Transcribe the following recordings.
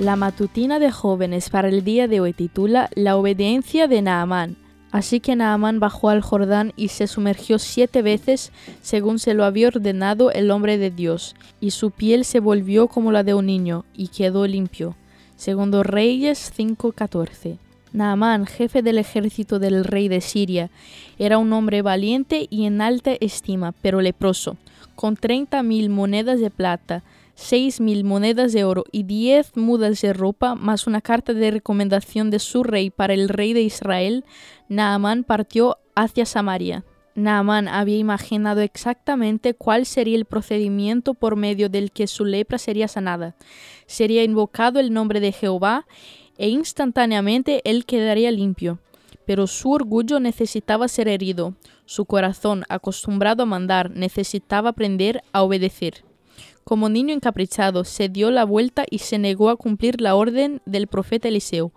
La matutina de jóvenes para el día de hoy titula La obediencia de Naamán. Así que Naamán bajó al Jordán y se sumergió siete veces, según se lo había ordenado el hombre de Dios, y su piel se volvió como la de un niño, y quedó limpio. Segundo Reyes 5:14. Naamán, jefe del ejército del rey de Siria, era un hombre valiente y en alta estima, pero leproso, con treinta mil monedas de plata, seis mil monedas de oro y diez mudas de ropa, más una carta de recomendación de su rey para el rey de Israel, Naamán partió hacia Samaria. Naamán había imaginado exactamente cuál sería el procedimiento por medio del que su lepra sería sanada. Sería invocado el nombre de Jehová e instantáneamente él quedaría limpio. Pero su orgullo necesitaba ser herido, su corazón, acostumbrado a mandar, necesitaba aprender a obedecer. Como niño encaprichado, se dio la vuelta y se negó a cumplir la orden del profeta Eliseo.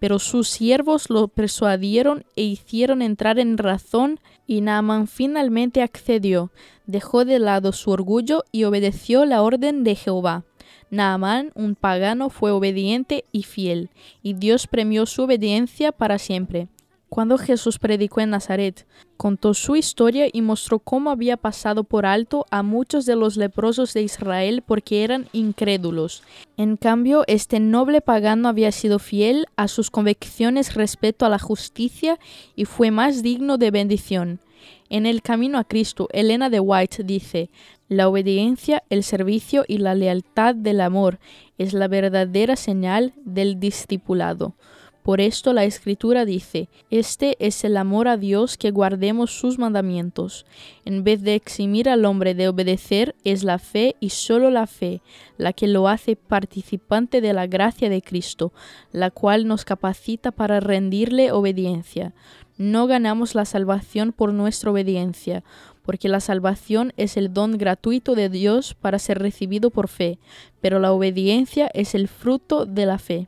Pero sus siervos lo persuadieron e hicieron entrar en razón, y Naaman finalmente accedió, dejó de lado su orgullo y obedeció la orden de Jehová. Naamán, un pagano, fue obediente y fiel, y Dios premió su obediencia para siempre. Cuando Jesús predicó en Nazaret, contó su historia y mostró cómo había pasado por alto a muchos de los leprosos de Israel porque eran incrédulos. En cambio, este noble pagano había sido fiel a sus convicciones respecto a la justicia y fue más digno de bendición. En el camino a Cristo, Elena de White dice, la obediencia, el servicio y la lealtad del amor es la verdadera señal del discipulado. Por esto la Escritura dice, Este es el amor a Dios que guardemos sus mandamientos. En vez de eximir al hombre de obedecer, es la fe y solo la fe la que lo hace participante de la gracia de Cristo, la cual nos capacita para rendirle obediencia. No ganamos la salvación por nuestra obediencia, porque la salvación es el don gratuito de Dios para ser recibido por fe, pero la obediencia es el fruto de la fe.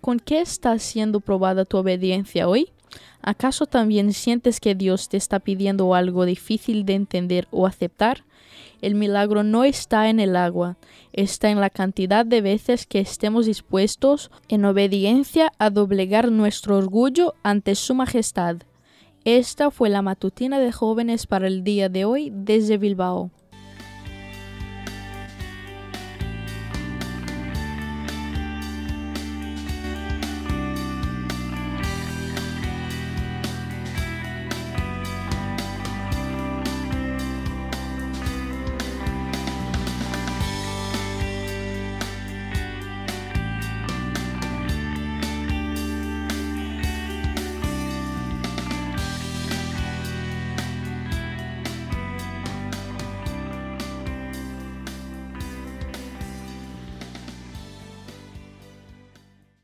¿Con qué está siendo probada tu obediencia hoy? ¿Acaso también sientes que Dios te está pidiendo algo difícil de entender o aceptar? El milagro no está en el agua, está en la cantidad de veces que estemos dispuestos en obediencia a doblegar nuestro orgullo ante su majestad. Esta fue la matutina de jóvenes para el día de hoy desde Bilbao.